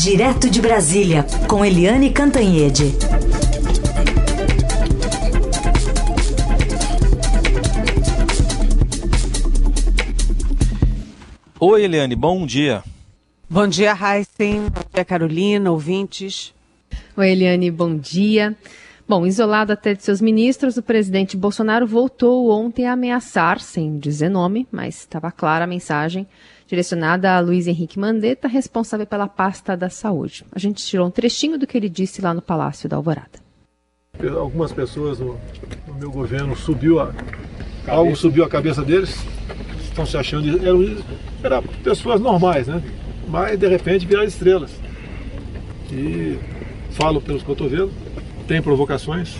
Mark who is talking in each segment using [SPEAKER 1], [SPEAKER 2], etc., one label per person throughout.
[SPEAKER 1] Direto de Brasília, com Eliane Cantanhede.
[SPEAKER 2] Oi, Eliane, bom dia.
[SPEAKER 3] Bom dia, Heisen. Bom dia, Carolina, ouvintes.
[SPEAKER 4] Oi, Eliane, bom dia. Bom, isolado até de seus ministros, o presidente Bolsonaro voltou ontem a ameaçar, sem dizer nome, mas estava clara a mensagem, direcionada a Luiz Henrique Mandetta, responsável pela pasta da saúde. A gente tirou um trechinho do que ele disse lá no Palácio da Alvorada.
[SPEAKER 5] Algumas pessoas no, no meu governo subiu a, algo subiu a cabeça deles, estão se achando eram, eram pessoas normais, né? Mas de repente viraram estrelas. E falo pelos cotovelos, tem provocações.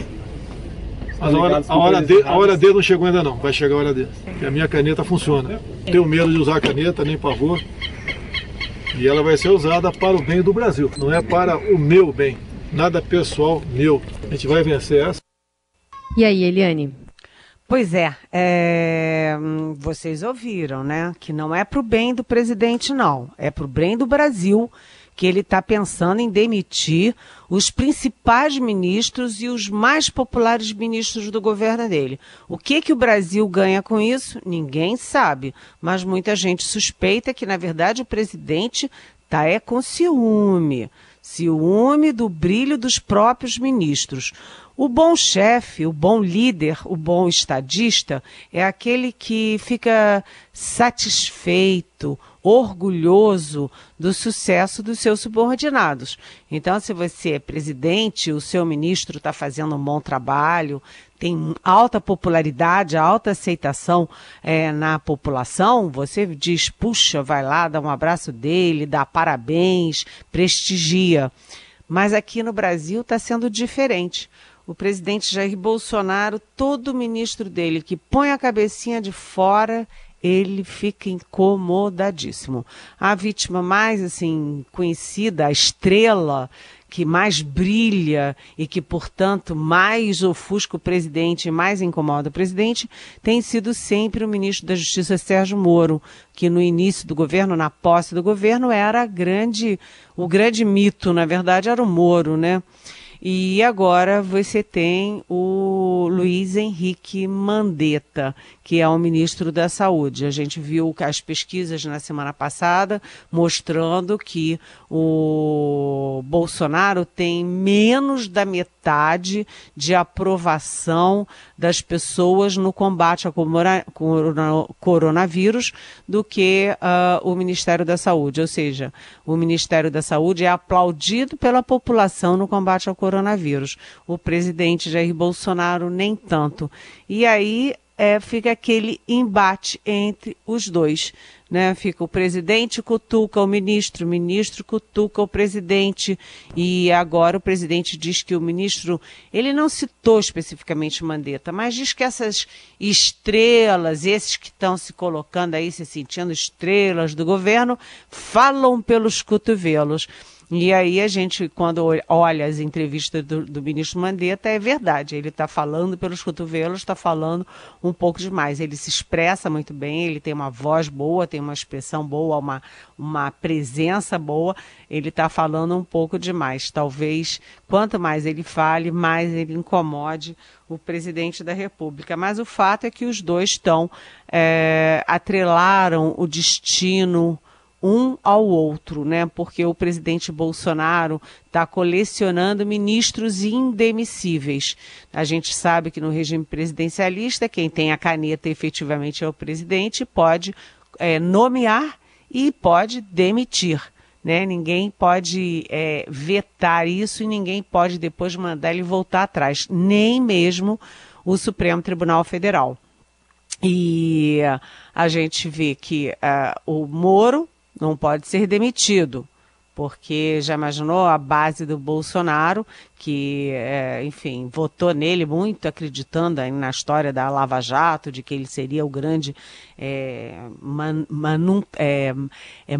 [SPEAKER 5] Mas a hora, a, hora de, a hora dele não chegou ainda não, vai chegar a hora dele. E a minha caneta funciona. Tenho medo de usar a caneta, nem pavor. E ela vai ser usada para o bem do Brasil, não é para o meu bem. Nada pessoal meu. A gente vai vencer essa.
[SPEAKER 4] E aí, Eliane?
[SPEAKER 3] Pois é, é, vocês ouviram, né? Que não é para o bem do presidente, não. É para o bem do Brasil que ele está pensando em demitir os principais ministros e os mais populares ministros do governo dele. O que que o Brasil ganha com isso? Ninguém sabe, mas muita gente suspeita que na verdade o presidente está é com ciúme, ciúme do brilho dos próprios ministros. O bom chefe, o bom líder, o bom estadista é aquele que fica satisfeito, orgulhoso do sucesso dos seus subordinados. Então, se você é presidente, o seu ministro está fazendo um bom trabalho, tem alta popularidade, alta aceitação é, na população, você diz, puxa, vai lá, dá um abraço dele, dá parabéns, prestigia. Mas aqui no Brasil está sendo diferente o presidente Jair Bolsonaro, todo ministro dele que põe a cabecinha de fora, ele fica incomodadíssimo. A vítima mais assim conhecida, a estrela que mais brilha e que, portanto, mais ofusca o presidente mais incomoda o presidente, tem sido sempre o ministro da Justiça Sérgio Moro, que no início do governo, na posse do governo, era grande, o grande mito, na verdade, era o Moro, né? E agora você tem o Luiz Henrique Mandetta, que é o ministro da Saúde. A gente viu as pesquisas na semana passada mostrando que o Bolsonaro tem menos da metade de aprovação das pessoas no combate ao coronavírus do que uh, o Ministério da Saúde. Ou seja, o Ministério da Saúde é aplaudido pela população no combate ao coronavírus. O presidente Jair Bolsonaro nem tanto. E aí é, fica aquele embate entre os dois. Né? Fica o presidente cutuca o ministro, o ministro cutuca o presidente, e agora o presidente diz que o ministro, ele não citou especificamente Mandetta, mas diz que essas estrelas, esses que estão se colocando aí, se sentindo estrelas do governo, falam pelos cotovelos. E aí a gente, quando olha as entrevistas do, do ministro Mandetta, é verdade, ele está falando pelos cotovelos, está falando um pouco demais. Ele se expressa muito bem, ele tem uma voz boa, tem uma expressão boa, uma, uma presença boa, ele está falando um pouco demais. Talvez, quanto mais ele fale, mais ele incomode o presidente da República. Mas o fato é que os dois estão, é, atrelaram o destino um ao outro, né? Porque o presidente Bolsonaro está colecionando ministros indemissíveis. A gente sabe que no regime presidencialista, quem tem a caneta efetivamente é o presidente, pode é, nomear e pode demitir. Né? Ninguém pode é, vetar isso e ninguém pode depois mandar ele voltar atrás, nem mesmo o Supremo Tribunal Federal. E a gente vê que uh, o Moro não pode ser demitido, porque já imaginou a base do Bolsonaro, que, é, enfim, votou nele muito acreditando na história da Lava Jato, de que ele seria o grande é, man, é, é,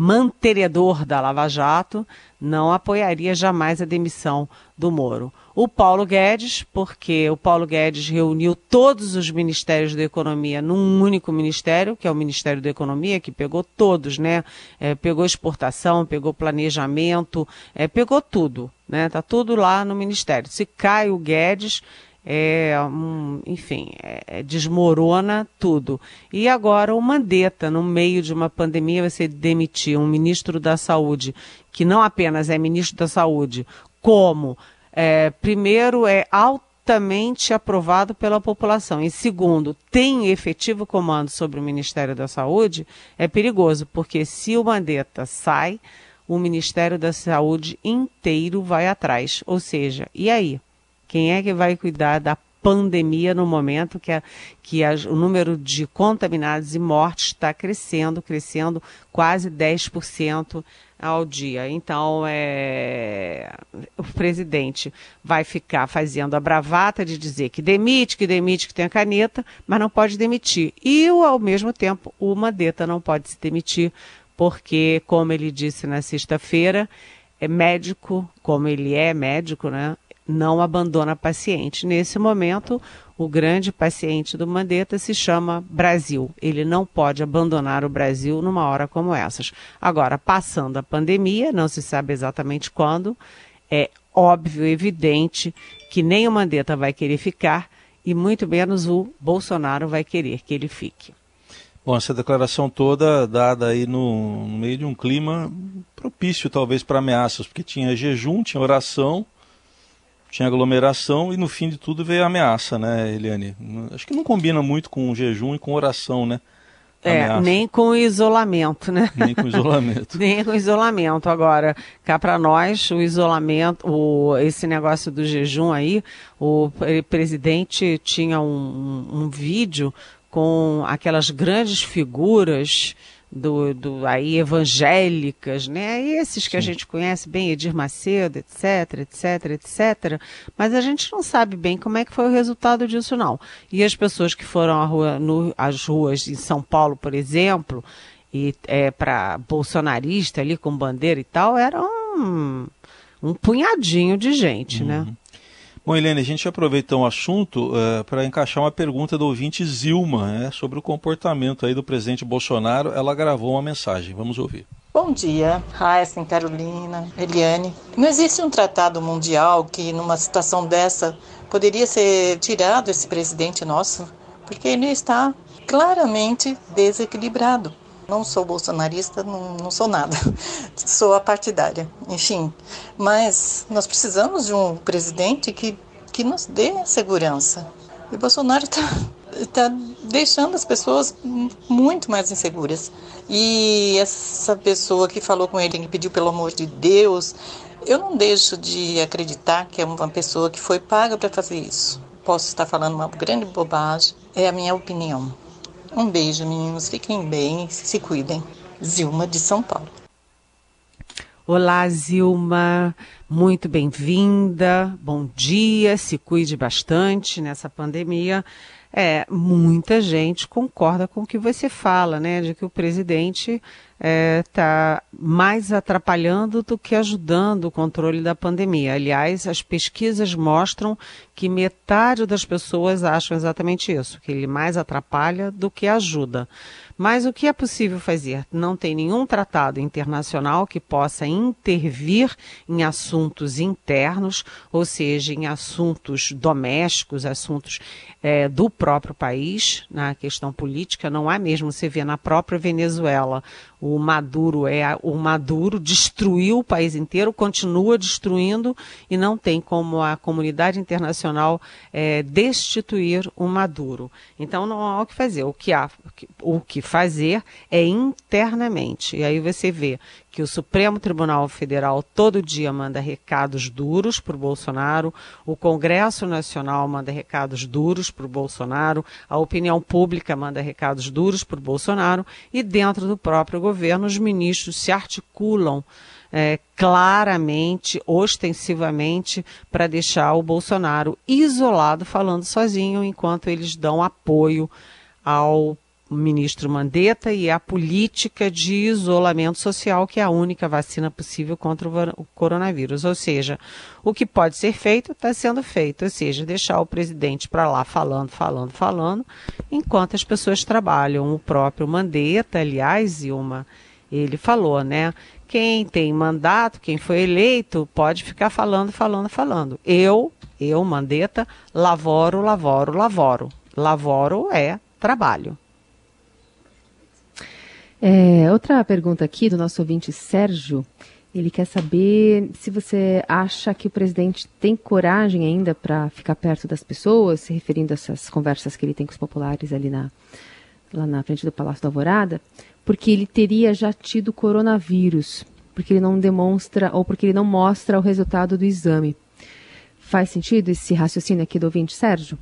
[SPEAKER 3] da Lava Jato, não apoiaria jamais a demissão do Moro. O Paulo Guedes, porque o Paulo Guedes reuniu todos os ministérios da economia num único ministério, que é o Ministério da Economia, que pegou todos, né? É, pegou exportação, pegou planejamento, é, pegou tudo, né? Tá tudo lá no ministério. Se cai o Guedes, é, um, enfim, é, desmorona tudo. E agora o Mandetta, no meio de uma pandemia, você demitir um ministro da Saúde, que não apenas é ministro da Saúde, como, é, primeiro, é altamente aprovado pela população, e segundo, tem efetivo comando sobre o Ministério da Saúde, é perigoso, porque se o Mandetta sai, o Ministério da Saúde inteiro vai atrás. Ou seja, e aí? Quem é que vai cuidar da pandemia no momento que, a, que a, o número de contaminados e mortes está crescendo, crescendo quase 10% ao dia. Então, é, o presidente vai ficar fazendo a bravata de dizer que demite, que demite, que tem a caneta, mas não pode demitir. E, ao mesmo tempo, o Mandetta não pode se demitir, porque, como ele disse na sexta-feira, é médico, como ele é médico, né? Não abandona paciente. Nesse momento, o grande paciente do Mandetta se chama Brasil. Ele não pode abandonar o Brasil numa hora como essas. Agora, passando a pandemia, não se sabe exatamente quando, é óbvio, evidente que nem o Mandetta vai querer ficar e muito menos o Bolsonaro vai querer que ele fique.
[SPEAKER 2] Bom, essa declaração toda dada aí no, no meio de um clima propício talvez para ameaças, porque tinha jejum, tinha oração, tinha aglomeração e no fim de tudo veio a ameaça, né, Eliane? Acho que não combina muito com o jejum e com oração, né?
[SPEAKER 3] É, nem com isolamento, né?
[SPEAKER 2] Nem com isolamento.
[SPEAKER 3] nem com isolamento. Agora, cá para nós, o isolamento, o, esse negócio do jejum aí, o presidente tinha um, um vídeo com aquelas grandes figuras do, do aí evangélicas, né? Esses que Sim. a gente conhece bem, Edir Macedo, etc, etc, etc. Mas a gente não sabe bem como é que foi o resultado disso, não. E as pessoas que foram à rua, no, às ruas em São Paulo, por exemplo, e é, para bolsonarista ali com bandeira e tal, era um, um punhadinho de gente, né? uhum. né?
[SPEAKER 2] Bom, Helene, a gente aproveita o um assunto uh, para encaixar uma pergunta do ouvinte Zilma né, sobre o comportamento aí do presidente Bolsonaro. Ela gravou uma mensagem. Vamos ouvir.
[SPEAKER 6] Bom dia, Raíssa, Carolina, Eliane. Não existe um tratado mundial que, numa situação dessa, poderia ser tirado esse presidente nosso, porque ele está claramente desequilibrado. Não sou bolsonarista, não, não sou nada, sou a partidária, enfim. Mas nós precisamos de um presidente que, que nos dê segurança. E Bolsonaro está tá deixando as pessoas muito mais inseguras. E essa pessoa que falou com ele, que pediu pelo amor de Deus, eu não deixo de acreditar que é uma pessoa que foi paga para fazer isso. Posso estar falando uma grande bobagem, é a minha opinião. Um beijo, meninos. Fiquem bem, se cuidem. Zilma de São Paulo.
[SPEAKER 3] Olá, Zilma. Muito bem-vinda. Bom dia. Se cuide bastante nessa pandemia. É, muita gente concorda com o que você fala, né? De que o presidente está é, tá mais atrapalhando do que ajudando o controle da pandemia. Aliás, as pesquisas mostram que metade das pessoas acham exatamente isso, que ele mais atrapalha do que ajuda. Mas o que é possível fazer? Não tem nenhum tratado internacional que possa intervir em assuntos internos, ou seja, em assuntos domésticos, assuntos é, do próprio país, na questão política. Não há mesmo, você vê na própria Venezuela, o Maduro é o Maduro destruiu o país inteiro, continua destruindo e não tem como a comunidade internacional é, destituir o Maduro. Então não há o que fazer. O que há, o que fazer é internamente. E aí você vê que o Supremo Tribunal Federal todo dia manda recados duros para o Bolsonaro, o Congresso Nacional manda recados duros para o Bolsonaro, a opinião pública manda recados duros para o Bolsonaro e dentro do próprio governo os ministros se articulam é, claramente, ostensivamente, para deixar o Bolsonaro isolado, falando sozinho, enquanto eles dão apoio ao ministro Mandetta e a política de isolamento social, que é a única vacina possível contra o coronavírus. Ou seja, o que pode ser feito está sendo feito, ou seja, deixar o presidente para lá falando, falando, falando, enquanto as pessoas trabalham. O próprio Mandetta, aliás, uma ele falou, né? Quem tem mandato, quem foi eleito, pode ficar falando, falando, falando. Eu, eu, Mandetta, lavoro, lavoro, lavoro. Lavoro é trabalho.
[SPEAKER 4] É, outra pergunta aqui do nosso ouvinte Sérgio. Ele quer saber se você acha que o presidente tem coragem ainda para ficar perto das pessoas, se referindo a essas conversas que ele tem com os populares ali na, lá na frente do Palácio da Alvorada, porque ele teria já tido coronavírus, porque ele não demonstra ou porque ele não mostra o resultado do exame. Faz sentido esse raciocínio aqui do ouvinte Sérgio?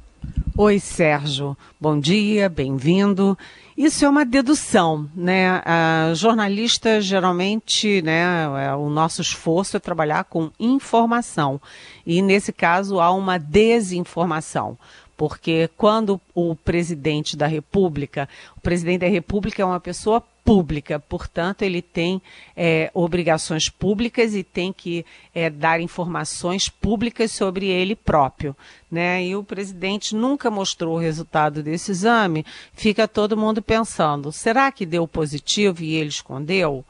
[SPEAKER 3] Oi, Sérgio. Bom dia, bem-vindo. Isso é uma dedução, né? A jornalista geralmente, né, é, o nosso esforço é trabalhar com informação. E nesse caso há uma desinformação porque quando o presidente da República, o presidente da República é uma pessoa pública, portanto, ele tem é, obrigações públicas e tem que é, dar informações públicas sobre ele próprio. Né? E o presidente nunca mostrou o resultado desse exame, fica todo mundo pensando: será que deu positivo e ele escondeu?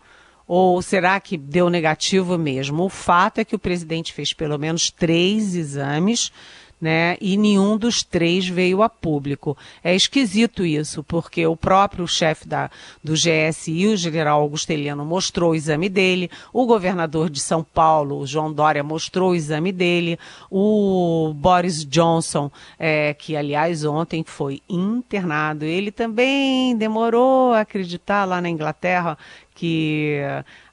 [SPEAKER 3] Ou será que deu negativo mesmo? O fato é que o presidente fez pelo menos três exames né? E nenhum dos três veio a público. É esquisito isso, porque o próprio chefe da, do GSI, o general Augusto Heleno, mostrou o exame dele, o governador de São Paulo, João Dória, mostrou o exame dele, o Boris Johnson, é, que aliás ontem foi internado, ele também demorou a acreditar lá na Inglaterra que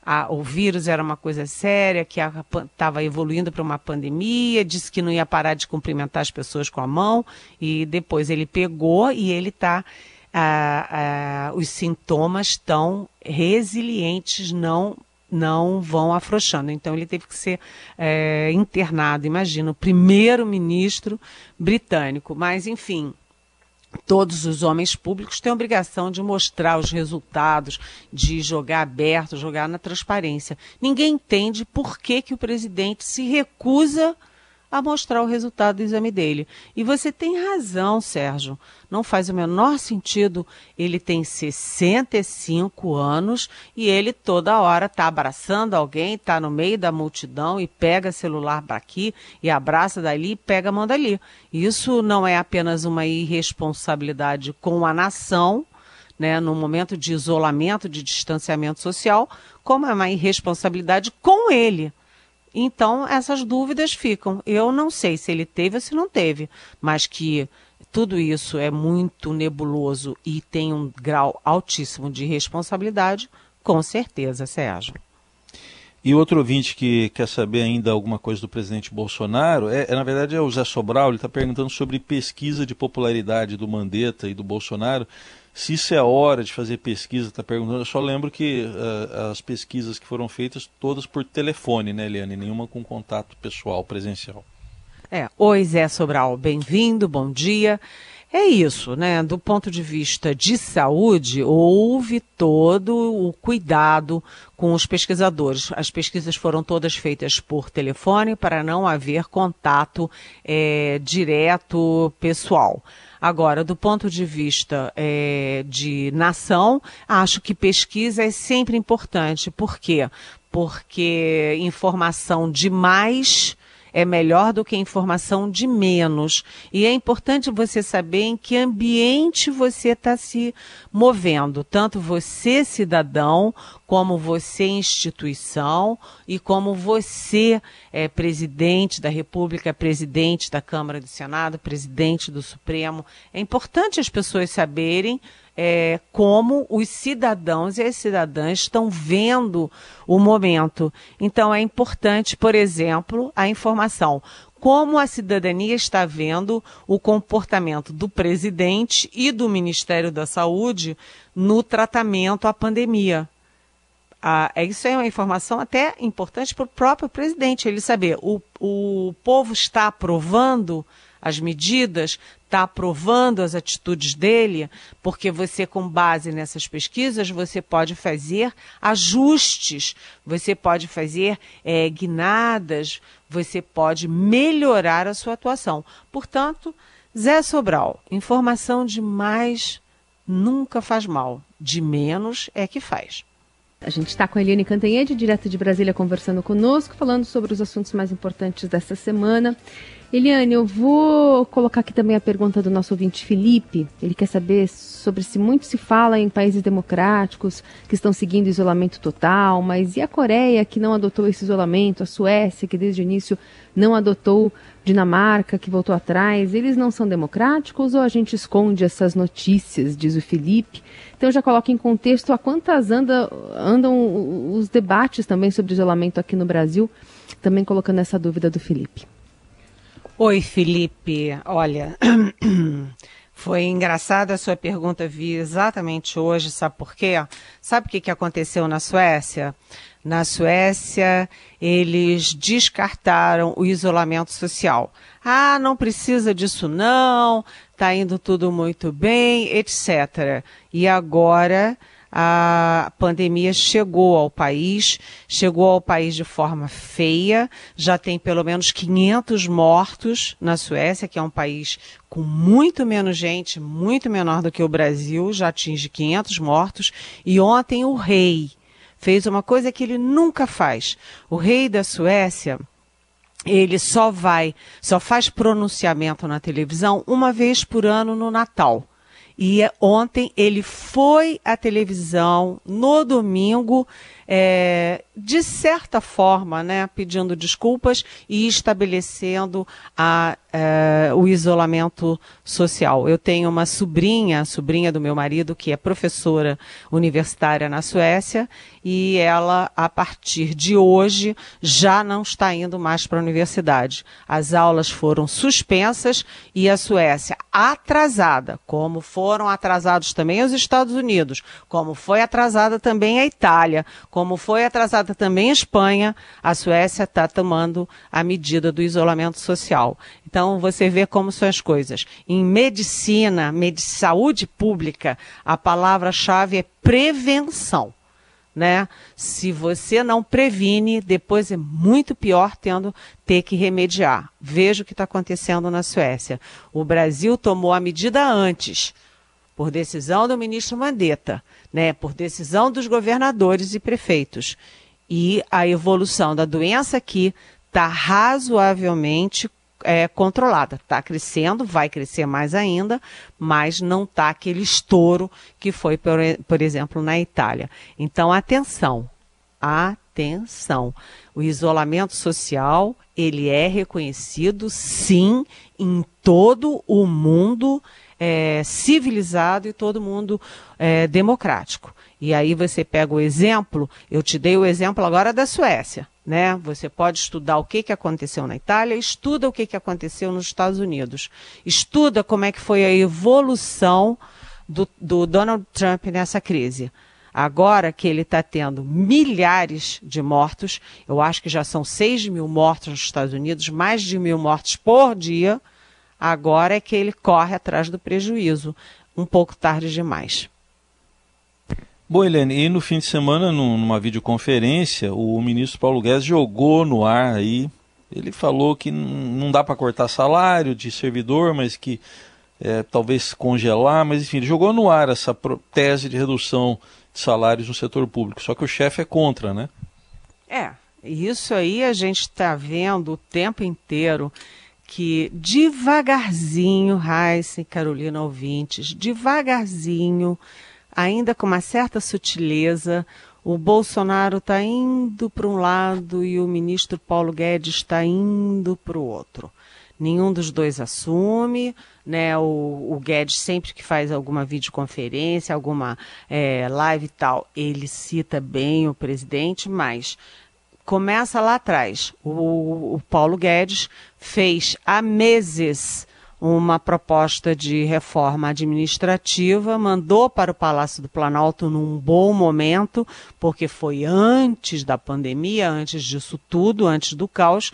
[SPEAKER 3] a, o vírus era uma coisa séria, que estava evoluindo para uma pandemia, disse que não ia parar de cumprimentar as pessoas com a mão, e depois ele pegou e ele está. os sintomas estão resilientes, não não vão afrouxando. Então ele teve que ser é, internado, imagina, o primeiro-ministro britânico. Mas, enfim, todos os homens públicos têm a obrigação de mostrar os resultados, de jogar aberto, jogar na transparência. Ninguém entende por que, que o presidente se recusa a mostrar o resultado do exame dele. E você tem razão, Sérgio. Não faz o menor sentido. Ele tem 65 anos e ele toda hora está abraçando alguém, está no meio da multidão e pega celular aqui e abraça dali e pega a mão dali. Isso não é apenas uma irresponsabilidade com a nação, né, no momento de isolamento, de distanciamento social, como é uma irresponsabilidade com ele então, essas dúvidas ficam. Eu não sei se ele teve ou se não teve, mas que tudo isso é muito nebuloso e tem um grau altíssimo de responsabilidade, com certeza, Sérgio.
[SPEAKER 2] E outro ouvinte que quer saber ainda alguma coisa do presidente Bolsonaro, é, é na verdade é o Zé Sobral, ele está perguntando sobre pesquisa de popularidade do Mandetta e do Bolsonaro. Se isso é hora de fazer pesquisa, está perguntando. Eu só lembro que uh, as pesquisas que foram feitas todas por telefone, né, Eliane? Nenhuma com contato pessoal, presencial.
[SPEAKER 3] É. Oi, Zé Sobral, bem-vindo, bom dia. É isso, né? Do ponto de vista de saúde, houve todo o cuidado com os pesquisadores. As pesquisas foram todas feitas por telefone para não haver contato é, direto pessoal. Agora, do ponto de vista é, de nação, acho que pesquisa é sempre importante. Por quê? Porque informação demais é melhor do que informação de menos. E é importante você saber em que ambiente você está se movendo, tanto você, cidadão, como você, instituição, e como você, é, presidente da República, presidente da Câmara do Senado, presidente do Supremo. É importante as pessoas saberem é, como os cidadãos e as cidadãs estão vendo o momento. Então, é importante, por exemplo, a informação. Como a cidadania está vendo o comportamento do presidente e do Ministério da Saúde no tratamento à pandemia Ah, isso é uma informação até importante para o próprio presidente, ele saber o, o povo está aprovando as medidas, está aprovando as atitudes dele, porque você, com base nessas pesquisas, você pode fazer ajustes, você pode fazer é, guinadas, você pode melhorar a sua atuação. Portanto, Zé Sobral, informação de mais nunca faz mal, de menos é que faz.
[SPEAKER 4] A gente está com a Eliane Cantanhede, direto de Brasília, conversando conosco, falando sobre os assuntos mais importantes dessa semana. Eliane, eu vou colocar aqui também a pergunta do nosso ouvinte Felipe. Ele quer saber sobre se muito se fala em países democráticos que estão seguindo isolamento total, mas e a Coreia que não adotou esse isolamento, a Suécia que desde o início não adotou, Dinamarca que voltou atrás, eles não são democráticos ou a gente esconde essas notícias, diz o Felipe. Então já coloca em contexto a quantas anda, andam os debates também sobre isolamento aqui no Brasil, também colocando essa dúvida do Felipe.
[SPEAKER 3] Oi, Felipe. Olha, foi engraçada a sua pergunta, vi exatamente hoje, sabe por quê? Sabe o que, que aconteceu na Suécia? Na Suécia, eles descartaram o isolamento social. Ah, não precisa disso não, tá indo tudo muito bem, etc. E agora a pandemia chegou ao país, chegou ao país de forma feia, já tem pelo menos 500 mortos na Suécia, que é um país com muito menos gente, muito menor do que o Brasil, já atinge 500 mortos, e ontem o rei fez uma coisa que ele nunca faz. O rei da Suécia, ele só vai, só faz pronunciamento na televisão uma vez por ano no Natal. E ontem ele foi à televisão no domingo, é, de certa forma, né, pedindo desculpas e estabelecendo a, é, o isolamento social. Eu tenho uma sobrinha, sobrinha do meu marido, que é professora universitária na Suécia, e ela, a partir de hoje, já não está indo mais para a universidade. As aulas foram suspensas e a Suécia atrasada, como foram atrasados também os Estados Unidos, como foi atrasada também a Itália, como foi atrasada também a Espanha, a Suécia está tomando a medida do isolamento social. Então você vê como são as coisas. Em medicina, med saúde pública, a palavra-chave é prevenção né? Se você não previne, depois é muito pior tendo ter que remediar. Veja o que está acontecendo na Suécia. O Brasil tomou a medida antes, por decisão do ministro Mandetta, né? Por decisão dos governadores e prefeitos. E a evolução da doença aqui está razoavelmente é, controlada. Está crescendo, vai crescer mais ainda, mas não está aquele estouro que foi, por, por exemplo, na Itália. Então, atenção, atenção. O isolamento social, ele é reconhecido, sim, em todo o mundo é, civilizado e todo mundo é, democrático. E aí você pega o exemplo, eu te dei o exemplo agora da Suécia né? Você pode estudar o que, que aconteceu na Itália, estuda o que, que aconteceu nos Estados Unidos, estuda como é que foi a evolução do, do Donald Trump nessa crise. Agora que ele está tendo milhares de mortos, eu acho que já são 6 mil mortos nos Estados Unidos, mais de mil mortos por dia, agora é que ele corre atrás do prejuízo. Um pouco tarde demais.
[SPEAKER 2] Bom, Helene, e no fim de semana, numa videoconferência, o ministro Paulo Guedes jogou no ar aí. Ele falou que não dá para cortar salário de servidor, mas que é, talvez congelar, mas enfim, ele jogou no ar essa tese de redução de salários no setor público. Só que o chefe é contra, né?
[SPEAKER 3] É, isso aí a gente está vendo o tempo inteiro que devagarzinho, Raíssa e Carolina ouvintes, devagarzinho ainda com uma certa sutileza, o Bolsonaro está indo para um lado e o ministro Paulo Guedes está indo para o outro. Nenhum dos dois assume, né? O, o, Guedes sempre que faz alguma videoconferência, alguma é, live e tal, ele cita bem o presidente, mas começa lá atrás. O, o Paulo Guedes fez há meses uma proposta de reforma administrativa, mandou para o Palácio do Planalto num bom momento, porque foi antes da pandemia, antes disso tudo, antes do caos.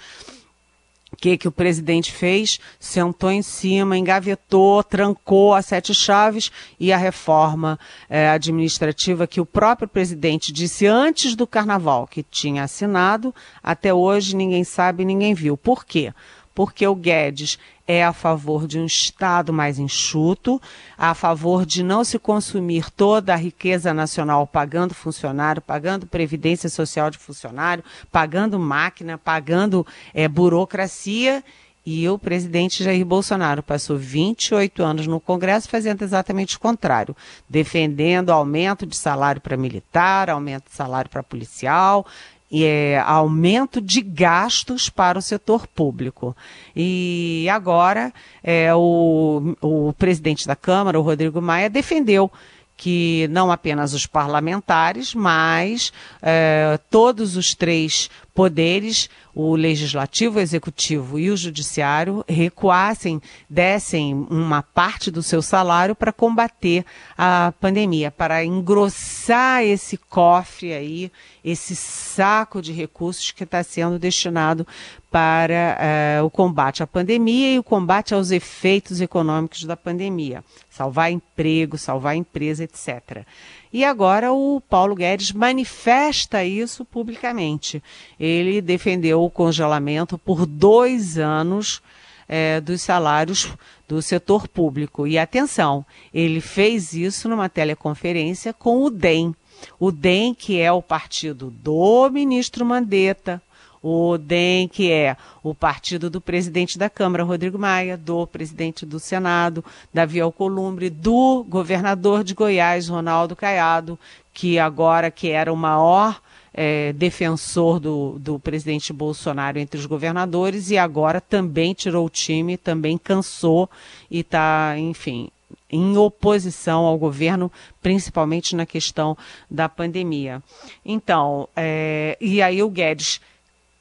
[SPEAKER 3] O que, que o presidente fez? Sentou em cima, engavetou, trancou as sete chaves e a reforma eh, administrativa que o próprio presidente disse antes do carnaval que tinha assinado, até hoje ninguém sabe, ninguém viu. Por quê? Porque o Guedes é a favor de um Estado mais enxuto, a favor de não se consumir toda a riqueza nacional pagando funcionário, pagando previdência social de funcionário, pagando máquina, pagando é, burocracia. E o presidente Jair Bolsonaro passou 28 anos no Congresso fazendo exatamente o contrário, defendendo aumento de salário para militar, aumento de salário para policial, é, aumento de gastos para o setor público. E agora é, o, o presidente da Câmara, o Rodrigo Maia, defendeu que não apenas os parlamentares, mas é, todos os três poderes, o legislativo, o executivo e o judiciário, recuassem, dessem uma parte do seu salário para combater a pandemia, para engrossar esse cofre aí, esse saco de recursos que está sendo destinado para uh, o combate à pandemia e o combate aos efeitos econômicos da pandemia, salvar emprego, salvar empresa, etc. E agora o Paulo Guedes manifesta isso publicamente. Ele defendeu o congelamento por dois anos é, dos salários do setor público. E atenção, ele fez isso numa teleconferência com o DEM. O DEM, que é o partido do ministro Mandetta, o DEM, que é o partido do presidente da Câmara, Rodrigo Maia, do presidente do Senado, Davi Alcolumbre, do governador de Goiás, Ronaldo Caiado, que agora que era o maior é, defensor do, do presidente Bolsonaro entre os governadores e agora também tirou o time, também cansou e está, enfim, em oposição ao governo, principalmente na questão da pandemia. Então, é, e aí o Guedes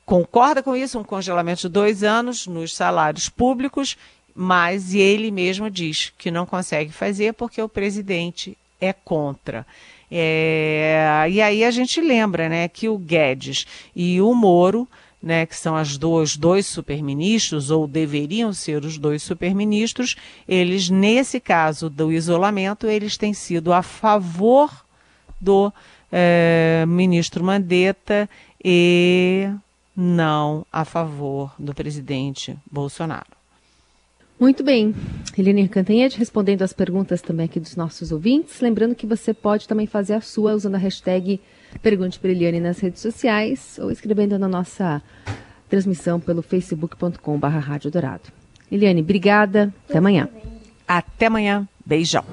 [SPEAKER 3] concorda com isso, um congelamento de dois anos nos salários públicos, mas ele mesmo diz que não consegue fazer porque o presidente é contra. É, e aí a gente lembra né, que o Guedes e o Moro, né, que são as dois, dois superministros, ou deveriam ser os dois superministros, eles, nesse caso do isolamento, eles têm sido a favor do é, ministro Mandetta e não a favor do presidente Bolsonaro.
[SPEAKER 4] Muito bem. Helene Cantanhede respondendo as perguntas também aqui dos nossos ouvintes. Lembrando que você pode também fazer a sua usando a hashtag Pergunte para Eliane nas redes sociais ou escrevendo na nossa transmissão pelo facebook.com.br. Eliane, obrigada. Até amanhã.
[SPEAKER 3] Até amanhã. Beijão.